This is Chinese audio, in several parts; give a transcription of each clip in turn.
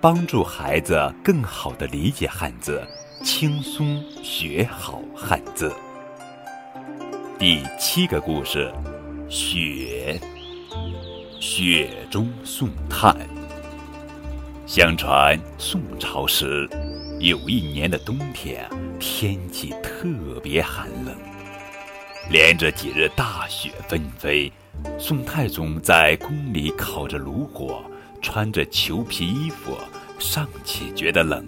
帮助孩子更好地理解汉字。轻松学好汉字。第七个故事：雪。雪中送炭。相传宋朝时，有一年的冬天，天气特别寒冷，连着几日大雪纷飞。宋太宗在宫里烤着炉火，穿着裘皮衣服，尚且觉得冷。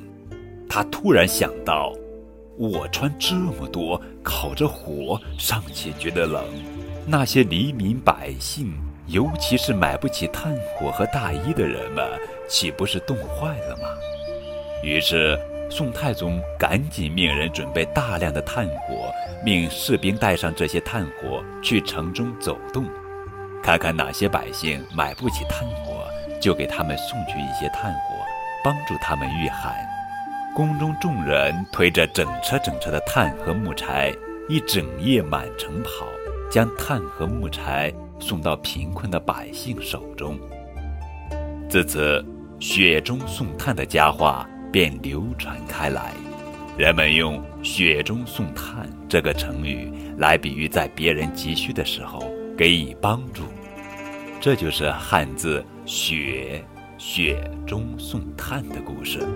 他突然想到，我穿这么多，烤着火，尚且觉得冷，那些黎民百姓，尤其是买不起炭火和大衣的人们，岂不是冻坏了吗？于是，宋太宗赶紧命人准备大量的炭火，命士兵带上这些炭火去城中走动，看看哪些百姓买不起炭火，就给他们送去一些炭火，帮助他们御寒。宫中众人推着整车整车的炭和木柴，一整夜满城跑，将炭和木柴送到贫困的百姓手中。自此，“雪中送炭”的佳话便流传开来，人们用“雪中送炭”这个成语来比喻在别人急需的时候给予帮助。这就是汉字“雪”雪中送炭的故事。